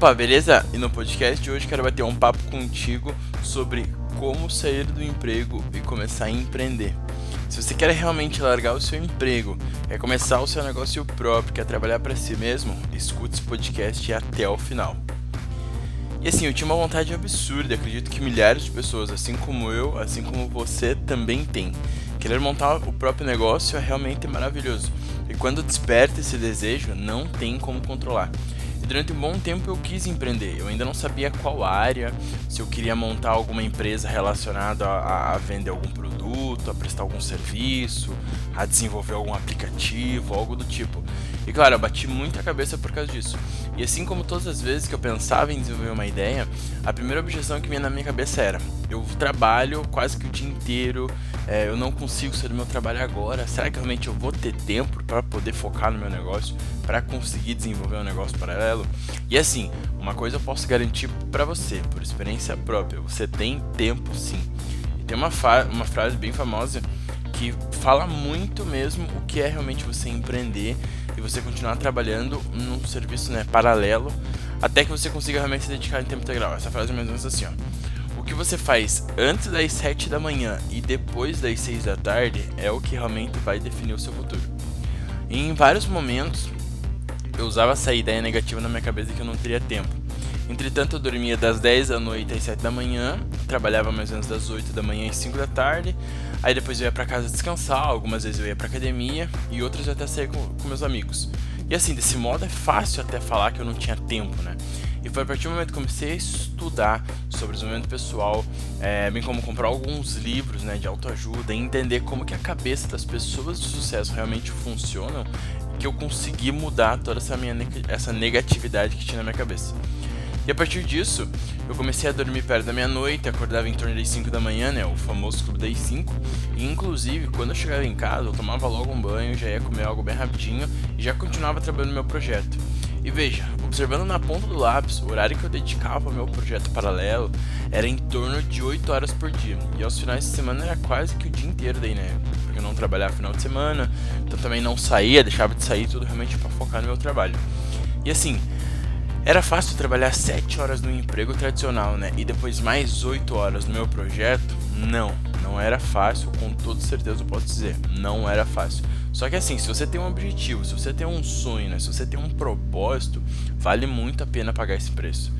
Opa, beleza? E no podcast de hoje quero bater um papo contigo sobre como sair do emprego e começar a empreender. Se você quer realmente largar o seu emprego, quer começar o seu negócio próprio, quer trabalhar para si mesmo, escute esse podcast até o final. E assim, eu tinha uma vontade absurda, acredito que milhares de pessoas, assim como eu, assim como você, também tem. Querer montar o próprio negócio é realmente maravilhoso. E quando desperta esse desejo, não tem como controlar durante um bom tempo eu quis empreender. Eu ainda não sabia qual área, se eu queria montar alguma empresa relacionada a, a, vender algum produto, a prestar algum serviço, a desenvolver algum aplicativo, algo do tipo. E claro, eu bati muita cabeça por causa disso. E assim como todas as vezes que eu pensava em desenvolver uma ideia, a primeira objeção que vinha na minha cabeça era: eu trabalho quase que o dia inteiro, é, eu não consigo sair do meu trabalho agora. Será que realmente eu vou ter tempo para poder focar no meu negócio, para conseguir desenvolver um negócio paralelo? E assim, uma coisa eu posso garantir para você, por experiência própria: você tem tempo sim. E tem uma, uma frase bem famosa que fala muito mesmo o que é realmente você empreender e você continuar trabalhando num serviço né, paralelo até que você consiga realmente se dedicar em tempo integral. Essa frase é mais ou menos assim, ó. O que você faz antes das 7 da manhã e depois das 6 da tarde é o que realmente vai definir o seu futuro. E em vários momentos eu usava essa ideia negativa na minha cabeça que eu não teria tempo. Entretanto, eu dormia das 10 da noite às 7 da manhã, trabalhava mais ou menos das 8 da manhã às 5 da tarde, aí depois eu ia para casa descansar, algumas vezes eu ia para academia e outras eu até saía com, com meus amigos. E assim, desse modo é fácil até falar que eu não tinha tempo, né? E foi a partir do momento que comecei a estudar sobre desenvolvimento pessoal, é, bem como comprar alguns livros né, de autoajuda entender como que a cabeça das pessoas de sucesso realmente funcionam, que eu consegui mudar toda essa minha essa negatividade que tinha na minha cabeça. E a partir disso, eu comecei a dormir perto da meia-noite, acordava em torno das 5 da manhã, né? O famoso clube das 5. E inclusive, quando eu chegava em casa, eu tomava logo um banho, já ia comer algo bem rapidinho e já continuava trabalhando no meu projeto. E veja, observando na ponta do lápis, o horário que eu dedicava ao meu projeto paralelo era em torno de 8 horas por dia. E aos finais de semana era quase que o dia inteiro daí, né? Porque eu não trabalhava final de semana, então também não saía, deixava de sair tudo realmente para focar no meu trabalho. E assim, era fácil trabalhar 7 horas no emprego tradicional, né? E depois mais 8 horas no meu projeto? Não, não era fácil, com toda certeza eu posso dizer. Não era fácil. Só que assim, se você tem um objetivo, se você tem um sonho, né? Se você tem um propósito, vale muito a pena pagar esse preço.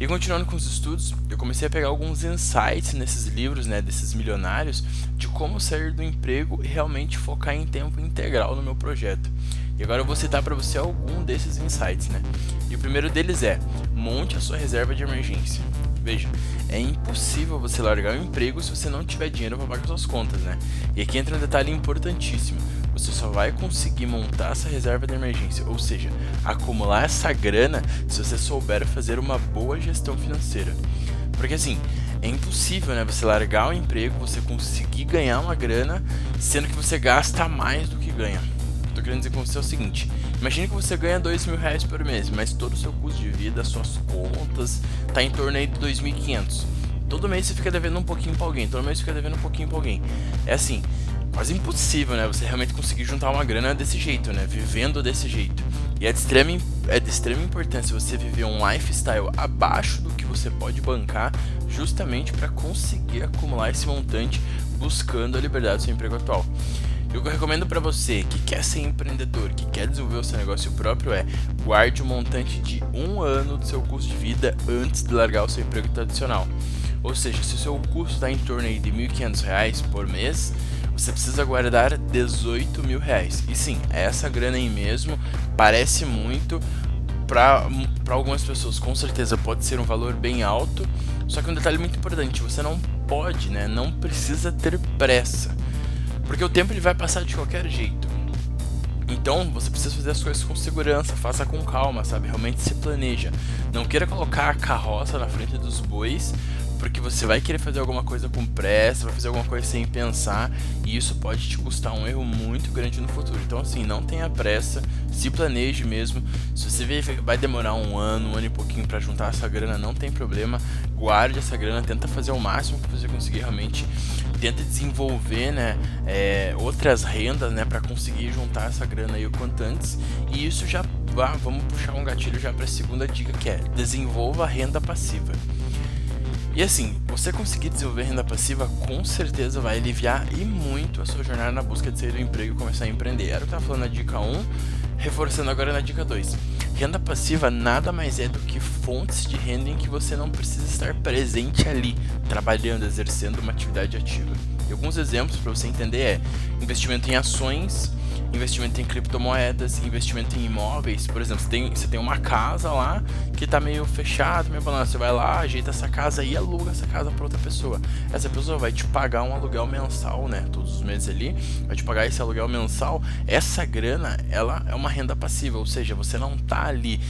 E continuando com os estudos, eu comecei a pegar alguns insights nesses livros, né, desses milionários, de como sair do emprego e realmente focar em tempo integral no meu projeto. E agora eu vou citar para você algum desses insights, né? E o primeiro deles é: monte a sua reserva de emergência. Veja, é impossível você largar o emprego se você não tiver dinheiro para pagar suas contas, né? E aqui entra um detalhe importantíssimo. Você só vai conseguir montar essa reserva de emergência, ou seja, acumular essa grana se você souber fazer uma boa gestão financeira. Porque assim, é impossível, né? Você largar o emprego, você conseguir ganhar uma grana, sendo que você gasta mais do que ganha tô querendo dizer com você é o seguinte: imagine que você ganha dois mil reais por mês, mas todo o seu custo de vida, suas contas, tá em torno aí de 2.500. Todo mês você fica devendo um pouquinho pra alguém, todo mês você fica devendo um pouquinho pra alguém. É assim, quase impossível, né? Você realmente conseguir juntar uma grana desse jeito, né? Vivendo desse jeito. E é de extrema, é de extrema importância você viver um lifestyle abaixo do que você pode bancar, justamente para conseguir acumular esse montante buscando a liberdade do seu emprego atual. O que eu recomendo para você que quer ser empreendedor, que quer desenvolver o seu negócio próprio é guarde um montante de um ano do seu custo de vida antes de largar o seu emprego tradicional. Ou seja, se o seu custo está em torno de R$ 1.500 por mês, você precisa guardar 18 mil reais. E sim, é essa grana aí mesmo, parece muito, para algumas pessoas com certeza pode ser um valor bem alto, só que um detalhe muito importante, você não pode, né, não precisa ter pressa. Porque o tempo ele vai passar de qualquer jeito. Então você precisa fazer as coisas com segurança, faça com calma, sabe? Realmente se planeja. Não queira colocar a carroça na frente dos bois, porque você vai querer fazer alguma coisa com pressa, vai fazer alguma coisa sem pensar, e isso pode te custar um erro muito grande no futuro. Então, assim, não tenha pressa, se planeje mesmo. Se você vê vai demorar um ano, um ano e pouquinho para juntar essa grana, não tem problema. Guarde essa grana, tenta fazer o máximo que você conseguir realmente tenta desenvolver né, é, outras rendas né, para conseguir juntar essa grana aí o quanto antes e isso já vamos puxar um gatilho já para a segunda dica que é desenvolva renda passiva. E assim, você conseguir desenvolver renda passiva com certeza vai aliviar e muito a sua jornada na busca de sair do emprego e começar a empreender. Era o que eu tava falando na dica 1, reforçando agora na dica 2. Renda passiva nada mais é do que fontes de renda em que você não precisa estar presente ali, trabalhando, exercendo uma atividade ativa. E alguns exemplos para você entender é investimento em ações, investimento em criptomoedas, investimento em imóveis. Por exemplo, você tem, você tem uma casa lá que está meio fechada, meio balança. Você vai lá, ajeita essa casa e aluga essa casa para outra pessoa. Essa pessoa vai te pagar um aluguel mensal, né? Todos os meses ali, vai te pagar esse aluguel mensal. Essa grana, ela é uma renda passiva, ou seja, você não está ali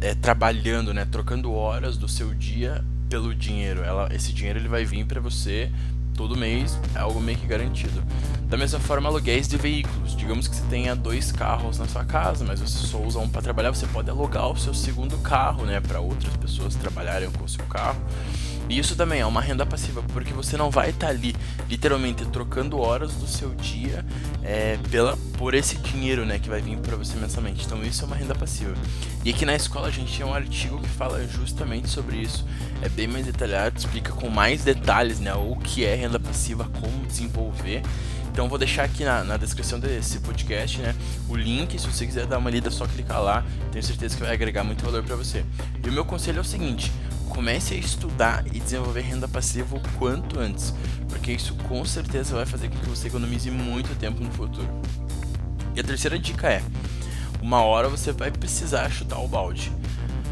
é, trabalhando, né? Trocando horas do seu dia pelo dinheiro. Ela, esse dinheiro ele vai vir para você todo mês, é algo meio que garantido. Da mesma forma, aluguéis de veículos. Digamos que você tenha dois carros na sua casa, mas você só usa um para trabalhar, você pode alugar o seu segundo carro, né, para outras pessoas trabalharem com o seu carro. E isso também é uma renda passiva, porque você não vai estar tá ali literalmente trocando horas do seu dia é, pela, por esse dinheiro né, que vai vir para você mensalmente. Então isso é uma renda passiva. E aqui na escola a gente tem um artigo que fala justamente sobre isso. É bem mais detalhado, explica com mais detalhes né, o que é renda passiva, como desenvolver. Então vou deixar aqui na, na, descrição desse podcast, né, o link, se você quiser dar uma lida, é só clicar lá. Tenho certeza que vai agregar muito valor para você. E o meu conselho é o seguinte: comece a estudar e desenvolver renda passiva o quanto antes, porque isso com certeza vai fazer com que você economize muito tempo no futuro. E a terceira dica é: uma hora você vai precisar chutar o balde.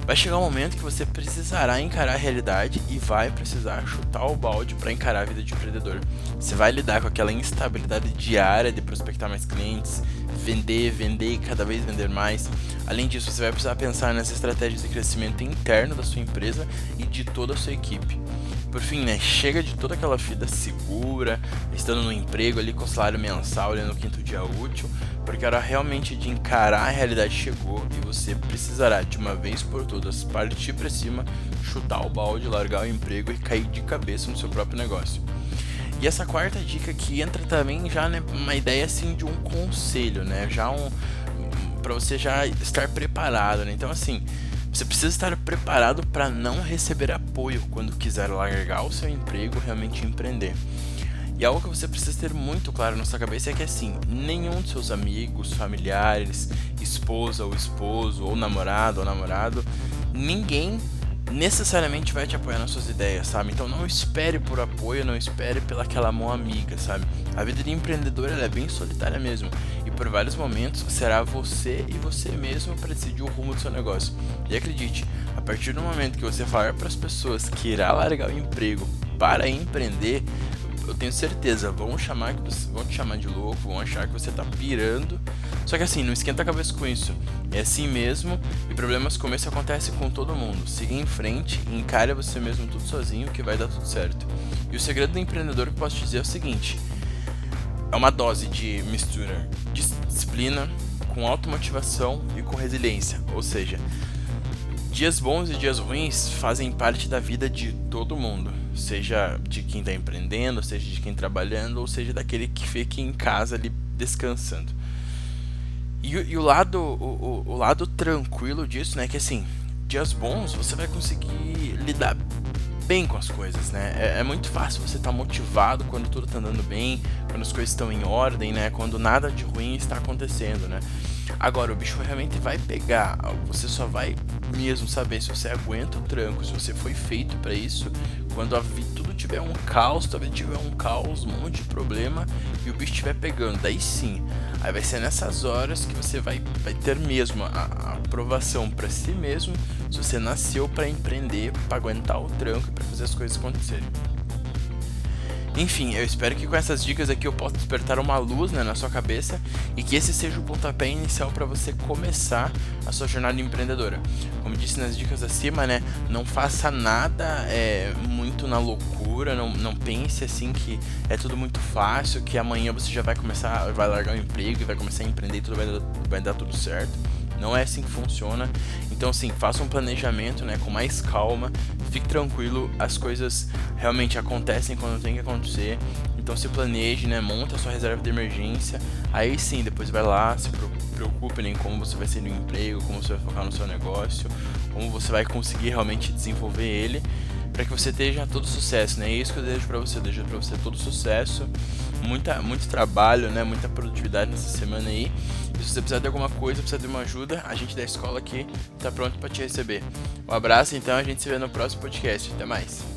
Vai chegar um momento que você precisará encarar a realidade e vai precisar chutar o balde para encarar a vida de empreendedor. Você vai lidar com aquela instabilidade diária de prospectar mais clientes, vender, vender e cada vez vender mais. Além disso, você vai precisar pensar nas estratégias de crescimento interno da sua empresa e de toda a sua equipe. Por fim, né, chega de toda aquela vida segura, estando no emprego ali com salário mensal ali no quinto dia útil, porque a hora realmente de encarar a realidade chegou e você precisará de uma vez por todas partir para cima, chutar o balde, largar o emprego e cair de cabeça no seu próprio negócio. E essa quarta dica que entra também já né, uma ideia assim de um conselho, né? Já um para você já estar preparado, né? Então assim, você precisa estar preparado para não receber apoio quando quiser largar o seu emprego, realmente empreender. E algo que você precisa ter muito claro na sua cabeça é que assim, nenhum de seus amigos, familiares, esposa ou esposo, ou namorado ou namorado, ninguém necessariamente vai te apoiar nas suas ideias, sabe? Então não espere por apoio, não espere pelaquela mão amiga, sabe? A vida de empreendedor é bem solitária mesmo. Por vários momentos será você e você mesmo para decidir o rumo do seu negócio. E acredite, a partir do momento que você falar para as pessoas que irá largar o emprego para empreender, eu tenho certeza, vão chamar vão te chamar de louco, vão achar que você tá pirando. Só que assim, não esquenta a cabeça com isso. É assim mesmo, e problemas como esse acontecem com todo mundo. Siga em frente encare você mesmo tudo sozinho que vai dar tudo certo. E o segredo do empreendedor que posso dizer é o seguinte: é uma dose de mistura disciplina com automotivação e com resiliência. Ou seja, dias bons e dias ruins fazem parte da vida de todo mundo seja de quem está empreendendo, seja de quem trabalhando, ou seja daquele que fica em casa ali descansando. E, e o lado o, o, o, lado tranquilo disso, né, que assim, dias bons você vai conseguir lidar bem com as coisas, né? É, é muito fácil você estar tá motivado quando tudo está andando bem, quando as coisas estão em ordem, né? Quando nada de ruim está acontecendo, né? Agora, o bicho realmente vai pegar. Você só vai mesmo saber se você aguenta o tranco, se você foi feito para isso. Quando a, tudo tiver um caos, talvez tiver um caos, um monte de problema e o bicho estiver pegando. Daí sim, aí vai ser nessas horas que você vai, vai ter mesmo a, a aprovação para si mesmo. Se você nasceu para empreender, para aguentar o tranco e para fazer as coisas acontecerem. Enfim, eu espero que com essas dicas aqui eu possa despertar uma luz né, na sua cabeça e que esse seja o pontapé inicial para você começar a sua jornada empreendedora. Como disse nas dicas acima, né, não faça nada é, muito na loucura, não, não pense assim que é tudo muito fácil, que amanhã você já vai começar, vai largar o emprego e vai começar a empreender e tudo vai vai dar tudo certo. Não é assim que funciona. Então, sim, faça um planejamento né, com mais calma, fique tranquilo, as coisas realmente acontecem quando tem que acontecer. Então se planeje, né? Monta a sua reserva de emergência. Aí sim, depois vai lá, se preocupe em como você vai ser no emprego, como você vai focar no seu negócio, como você vai conseguir realmente desenvolver ele para que você esteja todo sucesso, né? É isso que eu desejo para você, eu desejo para você todo sucesso, muita, muito trabalho, né? Muita produtividade nessa semana aí. E se você precisar de alguma coisa, precisar de uma ajuda, a gente da escola aqui está pronto para te receber. Um abraço, então, a gente se vê no próximo podcast. Até mais.